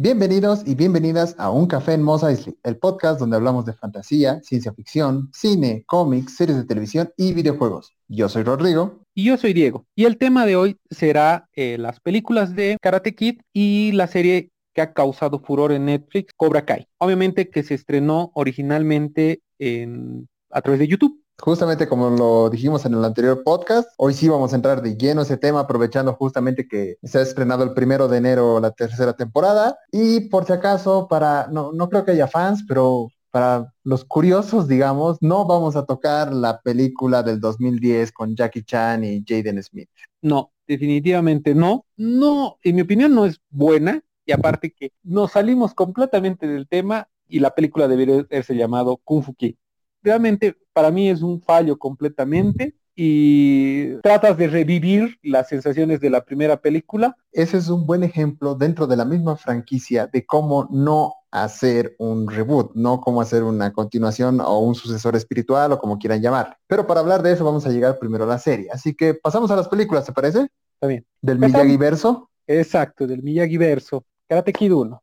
Bienvenidos y bienvenidas a Un Café en Mos Eisley, el podcast donde hablamos de fantasía, ciencia ficción, cine, cómics, series de televisión y videojuegos. Yo soy Rodrigo. Y yo soy Diego. Y el tema de hoy será eh, las películas de Karate Kid y la serie que ha causado furor en Netflix, Cobra Kai. Obviamente que se estrenó originalmente en, a través de YouTube. Justamente como lo dijimos en el anterior podcast, hoy sí vamos a entrar de lleno ese tema, aprovechando justamente que se ha estrenado el primero de enero la tercera temporada. Y por si acaso, para, no, no creo que haya fans, pero para los curiosos, digamos, no vamos a tocar la película del 2010 con Jackie Chan y Jaden Smith. No, definitivamente no. No, en mi opinión no es buena. Y aparte que nos salimos completamente del tema y la película debería haberse llamado Kung Fu Kid realmente para mí es un fallo completamente y tratas de revivir las sensaciones de la primera película. Ese es un buen ejemplo dentro de la misma franquicia de cómo no hacer un reboot, no cómo hacer una continuación o un sucesor espiritual o como quieran llamar. Pero para hablar de eso vamos a llegar primero a la serie. Así que pasamos a las películas, ¿te parece? Está bien. Del Miyagi verso. Exacto, del Miyagi verso. Karate Kid 1.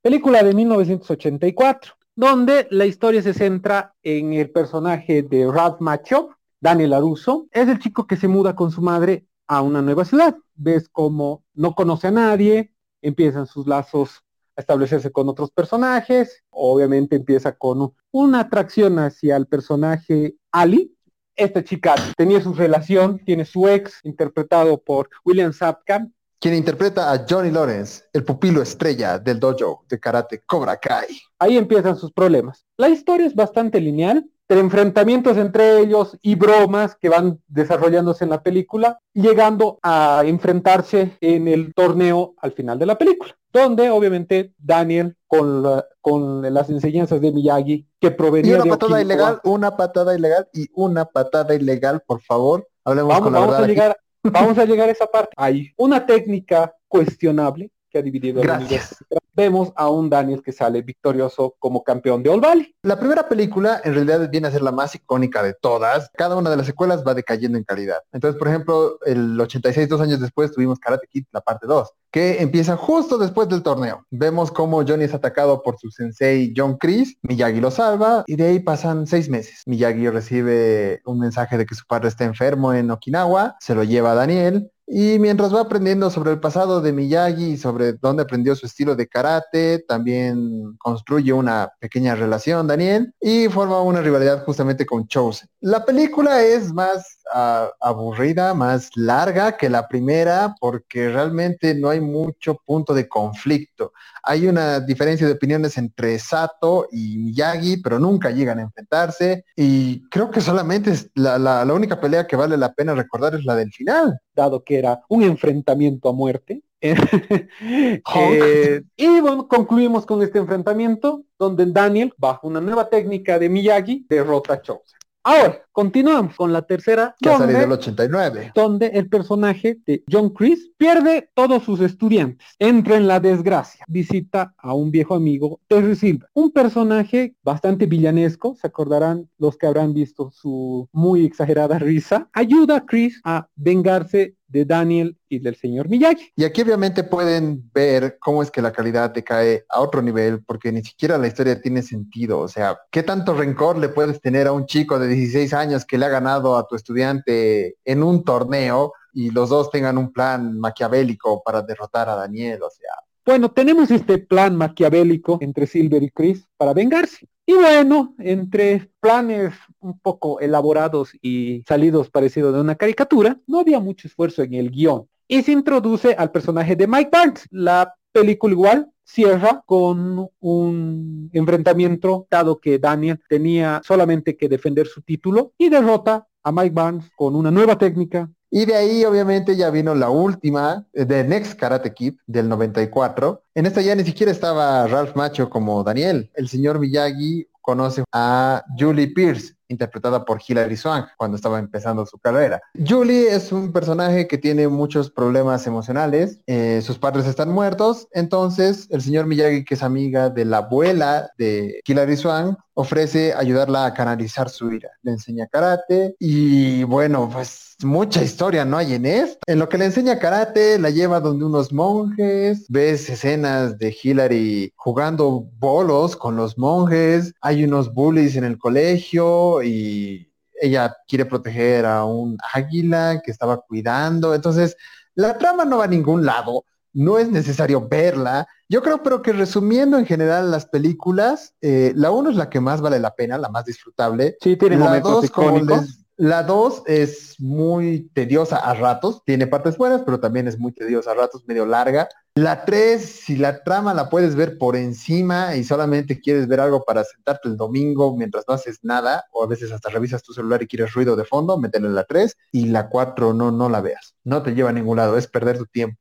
Película de 1984 donde la historia se centra en el personaje de Ralph Macho, Daniel Aruso. Es el chico que se muda con su madre a una nueva ciudad. Ves como no conoce a nadie, empiezan sus lazos a establecerse con otros personajes. Obviamente empieza con una atracción hacia el personaje Ali. Esta chica tenía su relación, tiene su ex, interpretado por William Sapkamp, quien interpreta a Johnny Lawrence, el pupilo estrella del dojo de karate Cobra Kai. Ahí empiezan sus problemas. La historia es bastante lineal, de enfrentamientos entre ellos y bromas que van desarrollándose en la película, llegando a enfrentarse en el torneo al final de la película, donde obviamente Daniel con, con las enseñanzas de Miyagi que provenía y una patada ilegal, una patada ilegal y una patada ilegal, por favor. Hablemos con la vamos a llegar Vamos a llegar a esa parte. Hay una técnica cuestionable que ha dividido Gracias. Vemos a un Daniel que sale victorioso como campeón de All Valley. La primera película en realidad viene a ser la más icónica de todas. Cada una de las secuelas va decayendo en calidad. Entonces, por ejemplo, el 86, dos años después, tuvimos Karate Kid, la parte 2, que empieza justo después del torneo. Vemos cómo Johnny es atacado por su sensei John Chris, Miyagi lo salva y de ahí pasan seis meses. Miyagi recibe un mensaje de que su padre está enfermo en Okinawa, se lo lleva a Daniel, y mientras va aprendiendo sobre el pasado de Miyagi y sobre dónde aprendió su estilo de karate, también construye una pequeña relación, Daniel, y forma una rivalidad justamente con Chosen. La película es más uh, aburrida, más larga que la primera, porque realmente no hay mucho punto de conflicto. Hay una diferencia de opiniones entre Sato y Miyagi, pero nunca llegan a enfrentarse. Y creo que solamente es la, la, la única pelea que vale la pena recordar es la del final. Dado que era un enfrentamiento a muerte. eh, y bueno, concluimos con este enfrentamiento donde Daniel, bajo una nueva técnica de Miyagi, derrota a Chosen. Ahora, continuamos con la tercera. Que donde, ha del 89. Donde el personaje de John Chris pierde todos sus estudiantes, entra en la desgracia, visita a un viejo amigo, Terry Silver, un personaje bastante villanesco, se acordarán los que habrán visto su muy exagerada risa, ayuda a Chris a vengarse de Daniel y del señor Miyagi. Y aquí obviamente pueden ver cómo es que la calidad decae a otro nivel, porque ni siquiera la historia tiene sentido. O sea, ¿qué tanto rencor le puedes tener a un chico de 16 años que le ha ganado a tu estudiante en un torneo y los dos tengan un plan maquiavélico para derrotar a Daniel? O sea, bueno, tenemos este plan maquiavélico entre Silver y Chris para vengarse. Y bueno, entre planes un poco elaborados y salidos parecidos de una caricatura, no había mucho esfuerzo en el guion. Y se introduce al personaje de Mike Barnes. La película igual cierra con un enfrentamiento, dado que Daniel tenía solamente que defender su título y derrota a Mike Barnes con una nueva técnica y de ahí obviamente ya vino la última, de Next Karate Kid del 94. En esta ya ni siquiera estaba Ralph Macho como Daniel. El señor Miyagi conoce a Julie Pierce, interpretada por Hilary Swank cuando estaba empezando su carrera. Julie es un personaje que tiene muchos problemas emocionales, eh, sus padres están muertos, entonces el señor Miyagi, que es amiga de la abuela de Hilary Swank, ofrece ayudarla a canalizar su ira. Le enseña karate y bueno, pues mucha historia no hay en esto. En lo que le enseña karate, la lleva donde unos monjes, ves escenas de Hillary jugando bolos con los monjes, hay unos bullies en el colegio y ella quiere proteger a un águila que estaba cuidando. Entonces, la trama no va a ningún lado, no es necesario verla. Yo creo, pero que resumiendo en general las películas, eh, la uno es la que más vale la pena, la más disfrutable. Sí, tiene la momentos dos, icónicos. La 2 es muy tediosa a ratos, tiene partes buenas, pero también es muy tediosa a ratos, medio larga. La 3, si la trama la puedes ver por encima y solamente quieres ver algo para sentarte el domingo mientras no haces nada, o a veces hasta revisas tu celular y quieres ruido de fondo, métele la 3 y la 4 no, no la veas. No te lleva a ningún lado, es perder tu tiempo.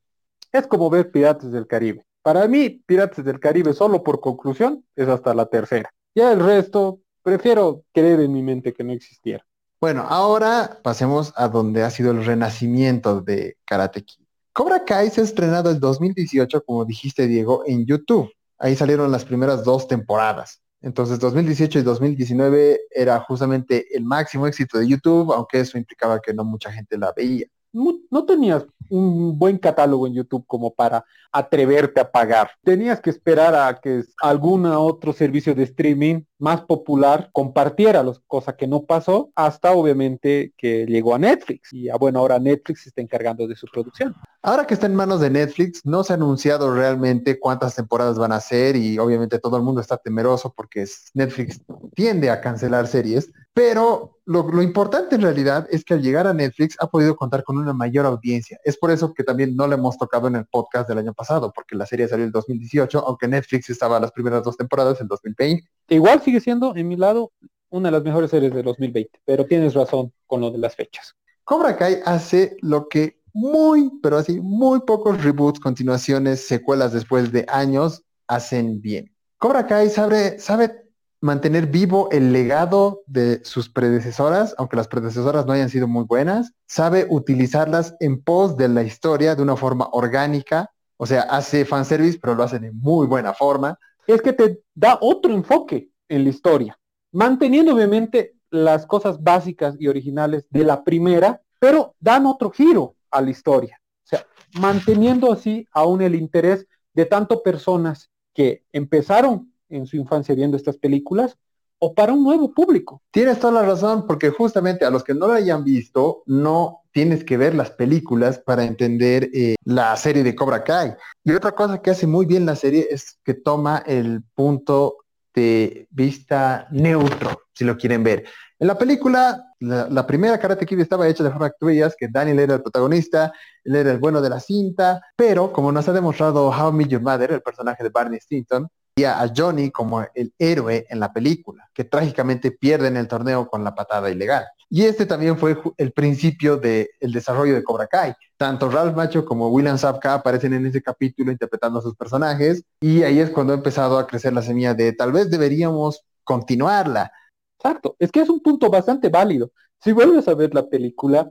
Es como ver Piratas del Caribe. Para mí, Piratas del Caribe, solo por conclusión, es hasta la tercera. Ya el resto, prefiero creer en mi mente que no existiera. Bueno, ahora pasemos a donde ha sido el renacimiento de Karate Kid. Cobra Kai se ha estrenado el 2018, como dijiste Diego, en YouTube. Ahí salieron las primeras dos temporadas. Entonces 2018 y 2019 era justamente el máximo éxito de YouTube, aunque eso implicaba que no mucha gente la veía. No, tenías un buen catálogo en YouTube como para atreverte a pagar. Tenías que esperar a que algún otro servicio de streaming más popular compartiera los cosa que no pasó hasta obviamente que llegó a Netflix y ah, bueno ahora Netflix se está encargando de su producción. Ahora que está en manos de Netflix, no se ha anunciado realmente cuántas temporadas van a ser y obviamente todo el mundo está temeroso porque Netflix tiende a cancelar series, pero lo, lo importante en realidad es que al llegar a Netflix ha podido contar con una mayor audiencia. Es por eso que también no le hemos tocado en el podcast del año pasado, porque la serie salió en 2018, aunque Netflix estaba las primeras dos temporadas en 2020. Igual sigue siendo en mi lado una de las mejores series de 2020, pero tienes razón con lo de las fechas. Cobra Kai hace lo que muy, pero así, muy pocos reboots, continuaciones, secuelas después de años hacen bien. Cobra Kai sabe, sabe mantener vivo el legado de sus predecesoras, aunque las predecesoras no hayan sido muy buenas, sabe utilizarlas en pos de la historia de una forma orgánica, o sea, hace fanservice, pero lo hace de muy buena forma. Es que te da otro enfoque en la historia, manteniendo obviamente las cosas básicas y originales de la primera, pero dan otro giro a la historia. O sea, manteniendo así aún el interés de tanto personas que empezaron en su infancia viendo estas películas o para un nuevo público. Tienes toda la razón, porque justamente a los que no lo hayan visto, no tienes que ver las películas para entender eh, la serie de Cobra Kai. Y otra cosa que hace muy bien la serie es que toma el punto de vista neutro, si lo quieren ver. En la película, la, la primera Karate Kid estaba hecha de forma que que Daniel era el protagonista, él era el bueno de la cinta, pero como nos ha demostrado How I Met Your Mother, el personaje de Barney Stinson, a Johnny como el héroe en la película, que trágicamente pierde en el torneo con la patada ilegal. Y este también fue el principio del desarrollo de Cobra Kai. Tanto Ralph Macho como William Sapka aparecen en ese capítulo interpretando a sus personajes y ahí es cuando ha empezado a crecer la semilla de tal vez deberíamos continuarla. Exacto, es que es un punto bastante válido. Si vuelves a ver la película,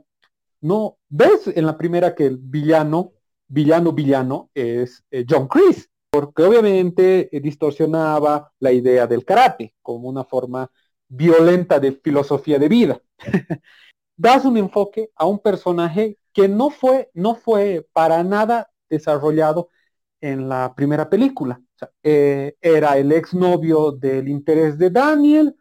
no ves en la primera que el villano, villano, villano es eh, John Chris, porque obviamente eh, distorsionaba la idea del karate como una forma violenta de filosofía de vida. Das un enfoque a un personaje que no fue, no fue para nada desarrollado en la primera película. Eh, era el exnovio del interés de Daniel,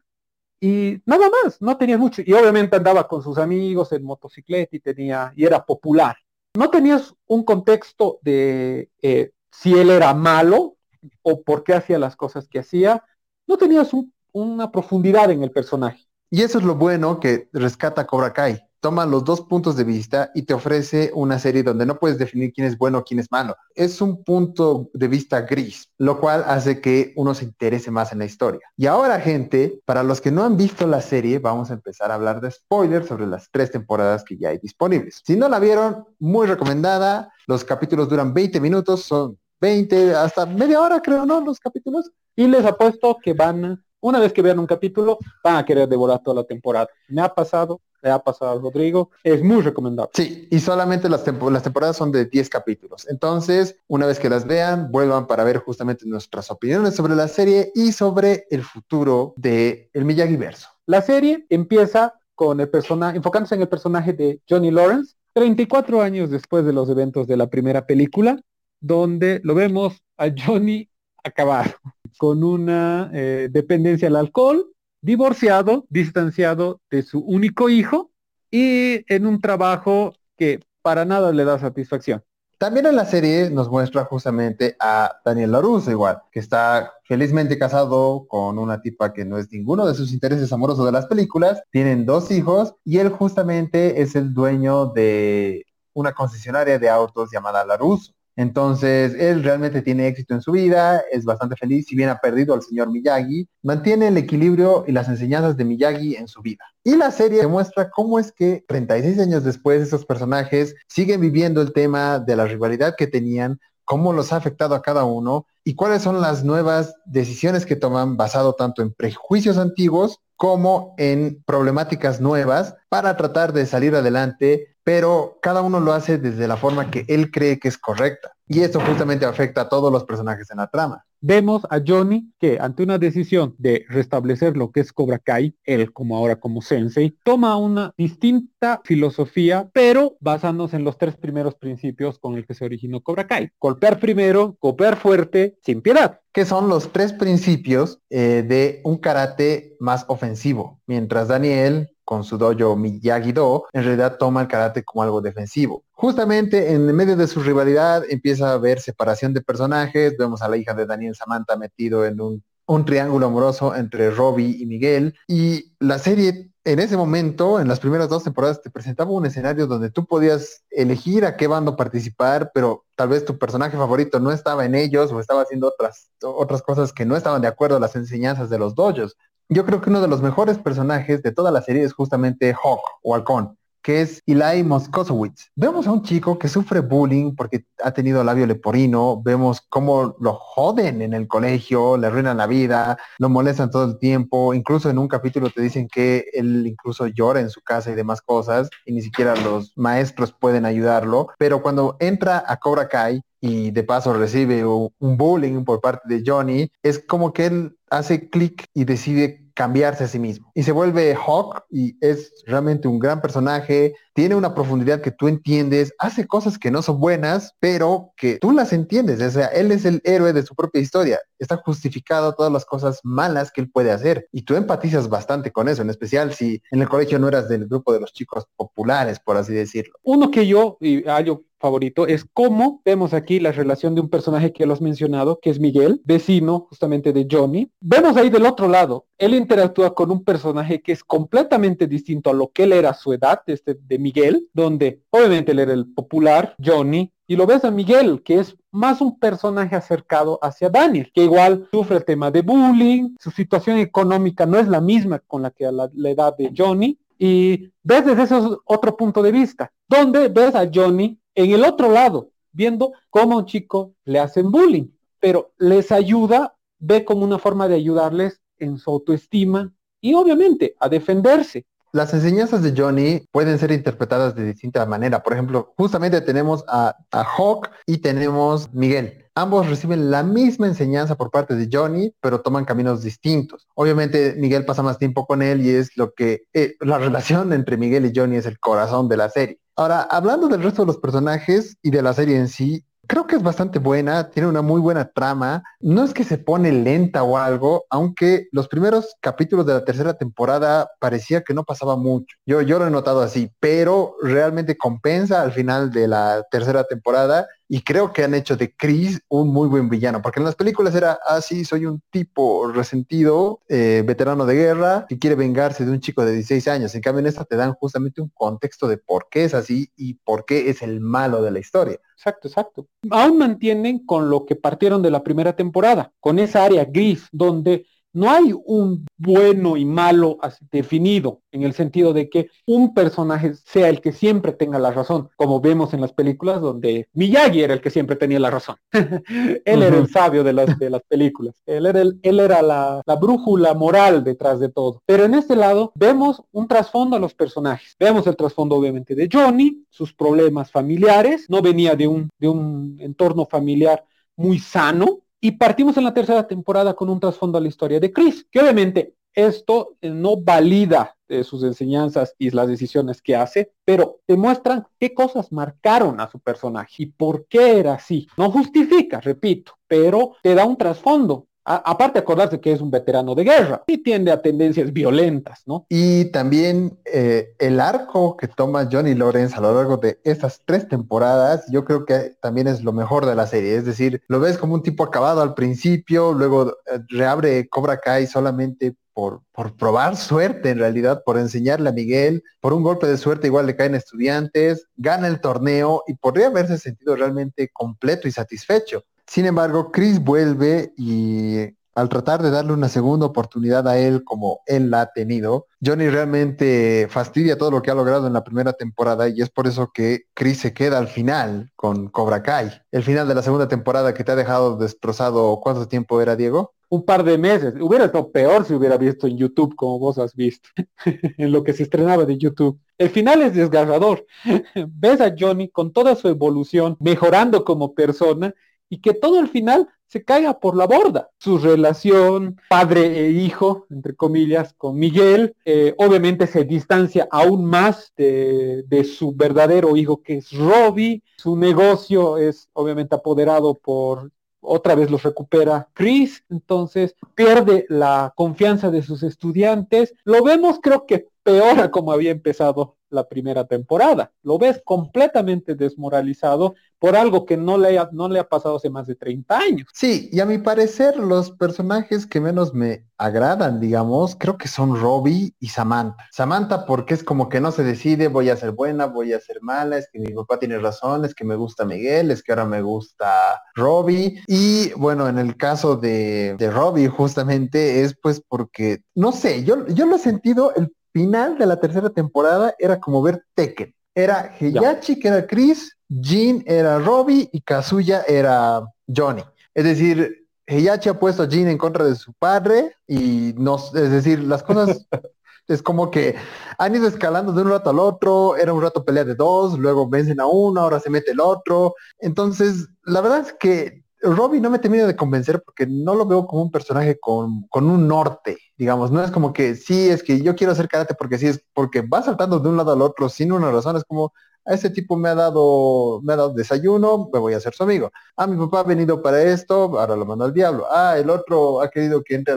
y nada más, no tenía mucho. Y obviamente andaba con sus amigos en motocicleta y tenía, y era popular. No tenías un contexto de eh, si él era malo o por qué hacía las cosas que hacía. No tenías un- una profundidad en el personaje. Y eso es lo bueno que rescata Cobra Kai. Toma los dos puntos de vista y te ofrece una serie donde no puedes definir quién es bueno o quién es malo. Es un punto de vista gris, lo cual hace que uno se interese más en la historia. Y ahora, gente, para los que no han visto la serie, vamos a empezar a hablar de spoilers sobre las tres temporadas que ya hay disponibles. Si no la vieron, muy recomendada. Los capítulos duran 20 minutos, son 20 hasta media hora, creo, ¿no? Los capítulos. Y les apuesto que van, una vez que vean un capítulo, van a querer devorar toda la temporada. Me ha pasado, le ha pasado a Rodrigo, es muy recomendable. Sí, y solamente las, tempo- las temporadas son de 10 capítulos. Entonces, una vez que las vean, vuelvan para ver justamente nuestras opiniones sobre la serie y sobre el futuro de el Miyagi verso. La serie empieza con el personaje, enfocándose en el personaje de Johnny Lawrence, 34 años después de los eventos de la primera película, donde lo vemos a Johnny acabado, con una eh, dependencia al alcohol, divorciado, distanciado de su único hijo y en un trabajo que para nada le da satisfacción. También en la serie nos muestra justamente a Daniel LaRusso igual, que está felizmente casado con una tipa que no es ninguno de sus intereses amorosos de las películas, tienen dos hijos y él justamente es el dueño de una concesionaria de autos llamada LaRusso. Entonces, él realmente tiene éxito en su vida, es bastante feliz, si bien ha perdido al señor Miyagi, mantiene el equilibrio y las enseñanzas de Miyagi en su vida. Y la serie demuestra cómo es que 36 años después esos personajes siguen viviendo el tema de la rivalidad que tenían, cómo los ha afectado a cada uno y cuáles son las nuevas decisiones que toman basado tanto en prejuicios antiguos como en problemáticas nuevas para tratar de salir adelante pero cada uno lo hace desde la forma que él cree que es correcta. Y esto justamente afecta a todos los personajes en la trama. Vemos a Johnny que ante una decisión de restablecer lo que es Cobra Kai, él como ahora como sensei, toma una distinta filosofía, pero basándose en los tres primeros principios con el que se originó Cobra Kai. Golpear primero, golpear fuerte, sin piedad. Que son los tres principios eh, de un karate más ofensivo. Mientras Daniel con su dojo Miyagi-Do, en realidad toma el karate como algo defensivo. Justamente en medio de su rivalidad empieza a haber separación de personajes, vemos a la hija de Daniel Samantha metido en un, triángulo amoroso entre Robbie y Miguel, y la serie en ese momento, en las primeras dos temporadas, te presentaba un escenario donde tú podías elegir a qué bando participar, pero tal vez tu personaje favorito no estaba en ellos o estaba haciendo otras, otras cosas que no estaban de acuerdo a las enseñanzas de los dojos yo creo que uno de los mejores personajes de toda la serie es justamente Hawk o Halcón, que es Eli Moskowitz. Vemos a un chico que sufre bullying porque ha tenido labio leporino, vemos cómo lo joden en el colegio, le arruinan la vida, lo molestan todo el tiempo, incluso en un capítulo te dicen que él incluso llora en su casa y demás cosas, y ni siquiera los maestros pueden ayudarlo, pero cuando entra a Cobra Kai, y de paso recibe un bullying por parte de Johnny, es como que él hace clic y decide cambiarse a sí mismo. Y se vuelve Hawk y es realmente un gran personaje, tiene una profundidad que tú entiendes, hace cosas que no son buenas, pero que tú las entiendes. O sea, él es el héroe de su propia historia. Está justificado todas las cosas malas que él puede hacer. Y tú empatizas bastante con eso, en especial si en el colegio no eras del grupo de los chicos populares, por así decirlo. Uno que yo, y yo favorito es cómo vemos aquí la relación de un personaje que lo has mencionado, que es Miguel, vecino justamente de Johnny. Vemos ahí del otro lado, él interactúa con un personaje que es completamente distinto a lo que él era a su edad, este de Miguel, donde obviamente él era el popular Johnny, y lo ves a Miguel, que es más un personaje acercado hacia Daniel, que igual sufre el tema de bullying, su situación económica no es la misma con la que a la, edad de Johnny, y ves desde ese otro punto de vista, donde ves a Johnny en el otro lado, viendo cómo a un chico le hacen bullying, pero les ayuda, ve como una forma de ayudarles en su autoestima y obviamente a defenderse. Las enseñanzas de Johnny pueden ser interpretadas de distinta manera. Por ejemplo, justamente tenemos a, Hawk y tenemos Miguel. Ambos reciben la misma enseñanza por parte de Johnny, pero toman caminos distintos. Obviamente Miguel pasa más tiempo con él y es lo que eh, la relación entre Miguel y Johnny es el corazón de la serie. Ahora, hablando del resto de los personajes y de la serie en sí, creo que es bastante buena, tiene una muy buena trama. No es que se pone lenta o algo, aunque los primeros capítulos de la tercera temporada parecía que no pasaba mucho. Yo, yo lo he notado así, pero realmente compensa al final de la tercera temporada y creo que han hecho de Chris un muy buen villano, porque en las películas era así, ah, soy un tipo resentido, eh, veterano de guerra, que quiere vengarse de un chico de 16 años. En cambio, en esta te dan justamente un contexto de por qué es así y por qué es el malo de la historia. Exacto, exacto. Aún mantienen con lo que partieron de la primera temporada, con esa área gris, donde no hay un bueno y malo así definido, en el sentido de que un personaje sea el que siempre tenga la razón, como vemos en las películas donde Miyagi era el que siempre tenía la razón. él era el sabio de las, de las películas, él era, él era la, la, brújula moral detrás de todo. Pero en este lado vemos un trasfondo a los personajes. Vemos el trasfondo obviamente de Johnny, sus problemas familiares, no venía de un, de un entorno familiar muy sano, y partimos en la tercera temporada con un trasfondo a la historia de Chris, que obviamente esto eh, no valida eh, sus enseñanzas y las decisiones que hace, pero demuestran qué cosas marcaron a su personaje y por qué era así. No justifica, repito, pero te da un trasfondo aparte acordarse que es un veterano de guerra y tiende a tendencias violentas, ¿no? Y también eh, el arco que toma Johnny Lawrence a lo largo de estas tres temporadas, yo creo que también es lo mejor de la serie. Es decir, lo ves como un tipo acabado al principio, luego eh, reabre Cobra Kai solamente por, por, probar suerte en realidad, por enseñarle a Miguel, por un golpe de suerte igual le caen estudiantes, gana el torneo y podría haberse sentido realmente completo y satisfecho. Sin embargo, Chris vuelve y al tratar de darle una segunda oportunidad a él como él la ha tenido, Johnny realmente fastidia todo lo que ha logrado en la primera temporada y es por eso que Chris se queda al final con Cobra Kai. El final de la segunda temporada que te ha dejado destrozado, ¿cuánto tiempo era, Diego? Un par de meses. Hubiera estado peor si hubiera visto en YouTube, como vos has visto, en lo que se estrenaba de YouTube. El final es desgarrador. Ves a Johnny con toda su evolución, mejorando como persona y que todo al final se caiga por la borda. Su relación padre e hijo, entre comillas, con Miguel, eh, obviamente se distancia aún más de, de, su verdadero hijo que es Robbie. Su negocio es obviamente apoderado por, otra vez los recupera Chris, entonces pierde la confianza de sus estudiantes. Lo vemos creo que peor a como había empezado la primera temporada. Lo ves completamente desmoralizado por algo que no le, ha, no le ha pasado hace más de 30 años. Sí, y a mi parecer los personajes que menos me agradan, digamos, creo que son Robbie y Samantha. Samantha porque es como que no se decide, voy a ser buena, voy a ser mala, es que mi papá tiene razón, es que me gusta Miguel, es que ahora me gusta Robbie. Y bueno, en el caso de, de Robbie justamente es pues porque, no sé, yo, yo lo he sentido el final de la tercera temporada era como ver Tekken. Era Heihachi, que era Chris, Jin era Robbie y Kazuya era Johnny. Es decir, Heihachi ha puesto a Jin en contra de su padre y no, es decir, las cosas es como que han ido escalando de un rato al otro, era un rato pelea de dos, luego vencen a uno, ahora se mete el otro. Entonces, la verdad es que Robbie no me termina de convencer porque no lo veo como un personaje con, un norte, digamos, no es como que sí, es que yo quiero hacer karate porque sí, es porque va saltando de un lado al otro sin una razón, es como, a ese tipo me ha dado, me ha dado desayuno, me voy a hacer su amigo. Ah, mi papá ha venido para esto, ahora lo mando al diablo. Ah, el otro ha querido que entre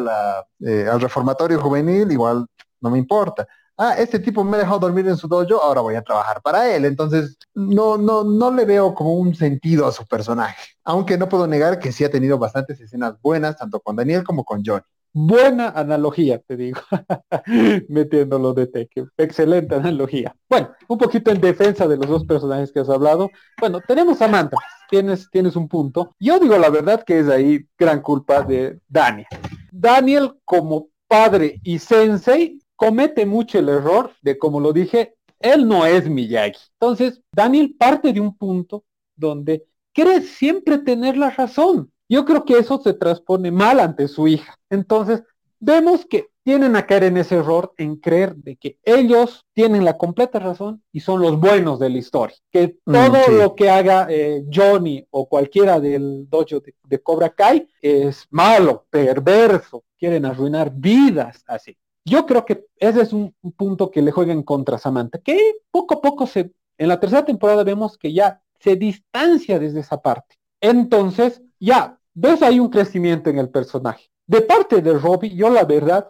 eh, al reformatorio juvenil, igual no me importa ah, este tipo me ha dejado dormir en su dojo, ahora voy a trabajar para él. Entonces, no, no, no le veo como un sentido a su personaje. Aunque no puedo negar que sí ha tenido bastantes escenas buenas, tanto con Daniel como con Johnny. Buena analogía, te digo, metiéndolo de Tekken. Excelente analogía. Bueno, un poquito en defensa de los dos personajes que has hablado. Bueno, tenemos a Manta. Tienes, tienes un punto. Yo digo la verdad que es ahí gran culpa de Daniel. Daniel como padre y sensei comete mucho el error de, como lo dije, él no es Miyagi. Entonces, Daniel parte de un punto donde quiere siempre tener la razón. Yo creo que eso se transpone mal ante su hija. Entonces, vemos que tienen a caer en ese error en creer de que ellos tienen la completa razón y son los buenos de la historia. Que mm, todo lo que haga eh, Johnny o cualquiera del dojo de, de Cobra Kai es malo, perverso, quieren arruinar vidas así. Yo creo que ese es un, punto que le juega en contra Samantha, que poco a poco se, en la tercera temporada vemos que ya se distancia desde esa parte. Entonces, ya, ves ahí un crecimiento en el personaje. De parte de Robbie, yo la verdad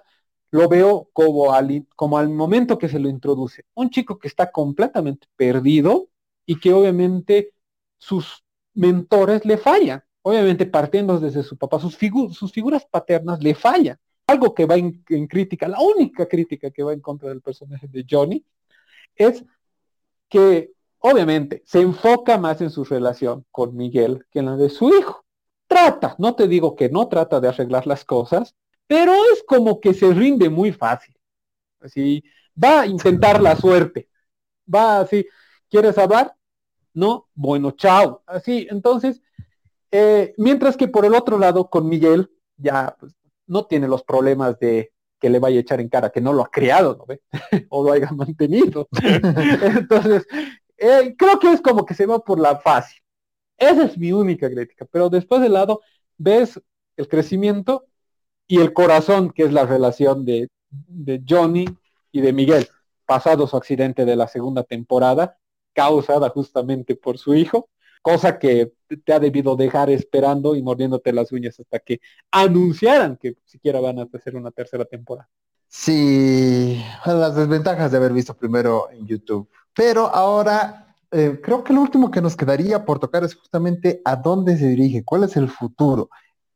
lo veo como al, como al momento que se lo introduce. Un chico que está completamente perdido y que obviamente sus mentores le fallan. Obviamente partiendo desde su papá, sus, sus figuras paternas le fallan algo que va en, crítica, la única crítica que va en contra del personaje de Johnny, es que obviamente se enfoca más en su relación con Miguel que en la de su hijo. Trata, no te digo que no trata de arreglar las cosas, pero es como que se rinde muy fácil. Así, va a intentar la suerte. Va así, ¿quieres hablar? No, bueno, chao. Así, entonces, eh, mientras que por el otro lado, con Miguel, ya pues, no tiene los problemas de que le vaya a echar en cara que no lo ha creado, ¿no ve? o lo haya mantenido. Entonces, eh, creo que es como que se va por la fácil. Esa es mi única crítica. Pero después del lado, ves el crecimiento y el corazón, que es la relación de de Johnny y de Miguel, pasado su accidente de la segunda temporada, causada justamente por su hijo, cosa que te ha debido dejar esperando y mordiéndote las uñas hasta que anunciaran que siquiera van a hacer una tercera temporada. Sí, las desventajas de haber visto primero en YouTube. Pero ahora eh, creo que lo último que nos quedaría por tocar es justamente a dónde se dirige, cuál es el futuro.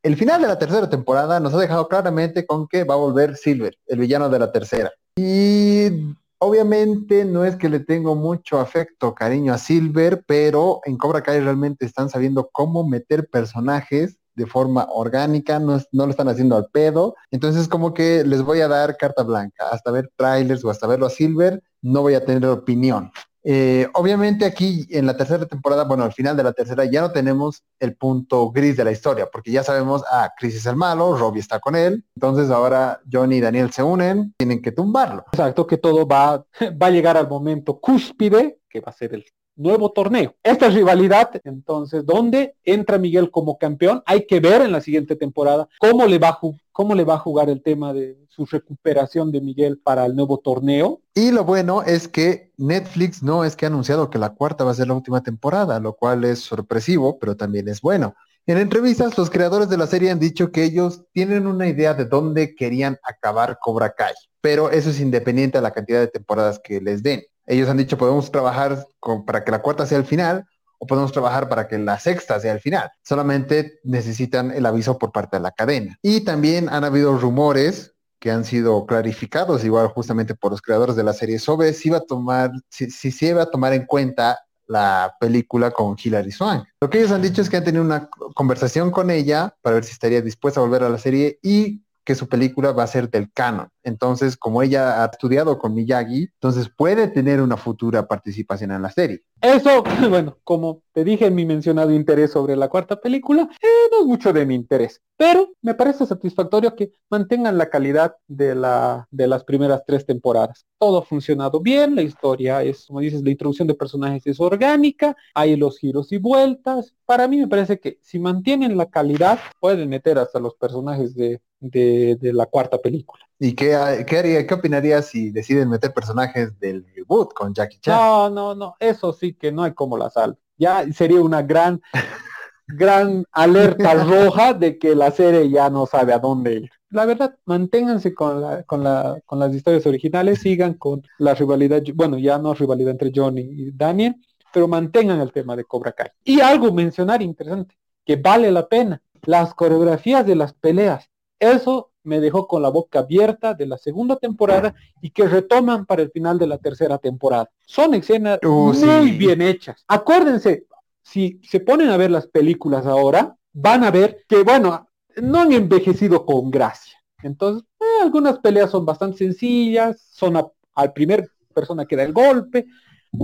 El final de la tercera temporada nos ha dejado claramente con que va a volver Silver, el villano de la tercera. Y obviamente no es que le tengo mucho afecto, cariño a Silver, pero en Cobra Kai realmente están sabiendo cómo meter personajes de forma orgánica, no, lo están haciendo al pedo. Entonces como que les voy a dar carta blanca. Hasta ver trailers o hasta verlo a Silver, no voy a tener opinión. Eh, obviamente aquí en la tercera temporada, bueno, al final de la tercera ya no tenemos el punto gris de la historia, porque ya sabemos, ah, Chris es el malo, Robbie está con él, entonces ahora Johnny y Daniel se unen, tienen que tumbarlo. Exacto, que todo va, va a llegar al momento cúspide, que va a ser el nuevo torneo. Esta rivalidad, entonces, ¿dónde entra Miguel como campeón? Hay que ver en la siguiente temporada cómo le va a, cómo le va a jugar el tema de su recuperación de Miguel para el nuevo torneo. Y lo bueno es que Netflix no es que ha anunciado que la cuarta va a ser la última temporada, lo cual es sorpresivo, pero también es bueno. En entrevistas, los creadores de la serie han dicho que ellos tienen una idea de dónde querían acabar Cobra Kai, pero eso es independiente a la cantidad de temporadas que les den. Ellos han dicho, podemos trabajar para que la cuarta sea el final o podemos trabajar para que la sexta sea el final. Solamente necesitan el aviso por parte de la cadena. Y también han habido rumores que han sido clarificados igual justamente por los creadores de la serie sobre si iba a tomar, si, si se iba a tomar en cuenta la película con Hilary Swank. Lo que ellos han dicho es que han tenido una conversación con ella para ver si estaría dispuesta a volver a la serie y que su película va a ser del canon. Entonces, como ella ha estudiado con Miyagi, entonces puede tener una futura participación en la serie. Eso, bueno, como te dije en mi mencionado interés sobre la cuarta película, eh, no es mucho de mi interés, pero me parece satisfactorio que mantengan la calidad de, la, de las primeras tres temporadas. Todo ha funcionado bien, la historia es, como dices, la introducción de personajes es orgánica, hay los giros y vueltas. Para mí me parece que si mantienen la calidad, pueden meter hasta los personajes de, de, de la cuarta película. ¿Y qué, qué, haría, qué opinarías si deciden meter personajes del reboot con Jackie Chan? No, no, no, eso sí que no hay como la sal. Ya sería una gran, gran alerta roja de que la serie ya no sabe a dónde ir. La verdad, manténganse con, la, con, la, con las historias originales, sigan con la rivalidad, bueno, ya no rivalidad entre Johnny y Daniel, pero mantengan el tema de Cobra Kai. Y algo mencionar interesante, que vale la pena, las coreografías de las peleas. Eso me dejó con la boca abierta de la segunda temporada y que retoman para el final de la tercera temporada. Son escenas uh, muy bien hechas. Acuérdense, si se ponen a ver las películas ahora, van a ver que, bueno, no han envejecido con gracia. Entonces, eh, algunas peleas son bastante sencillas, son al primer persona que da el golpe,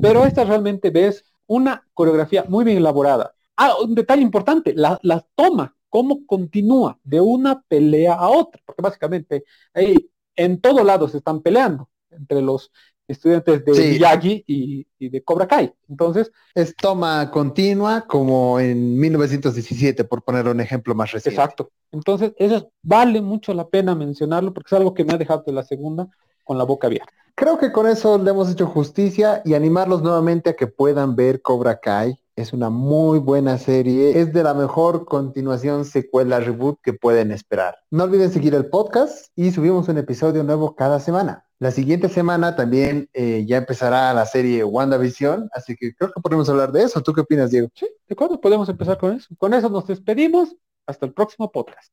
pero esta realmente ves una coreografía muy bien elaborada. Ah, un detalle importante, la, la toma cómo continúa de una pelea a otra, porque básicamente ahí en todo lado se están peleando entre los estudiantes de Miyagi y, de Cobra Kai. Entonces, es toma continua como en 1917, por poner un ejemplo más reciente. Exacto. Entonces, eso vale mucho la pena mencionarlo porque es algo que me ha dejado de la segunda con la boca abierta. Creo que con eso le hemos hecho justicia y animarlos nuevamente a que puedan ver Cobra Kai es una muy buena serie. Es de la mejor continuación, secuela, reboot que pueden esperar. No olviden seguir el podcast y subimos un episodio nuevo cada semana. La siguiente semana también eh, ya empezará la serie WandaVision, así que creo que podemos hablar de eso. ¿Tú qué opinas, Diego? Sí, de acuerdo, podemos empezar con eso. Con eso nos despedimos. Hasta el próximo podcast.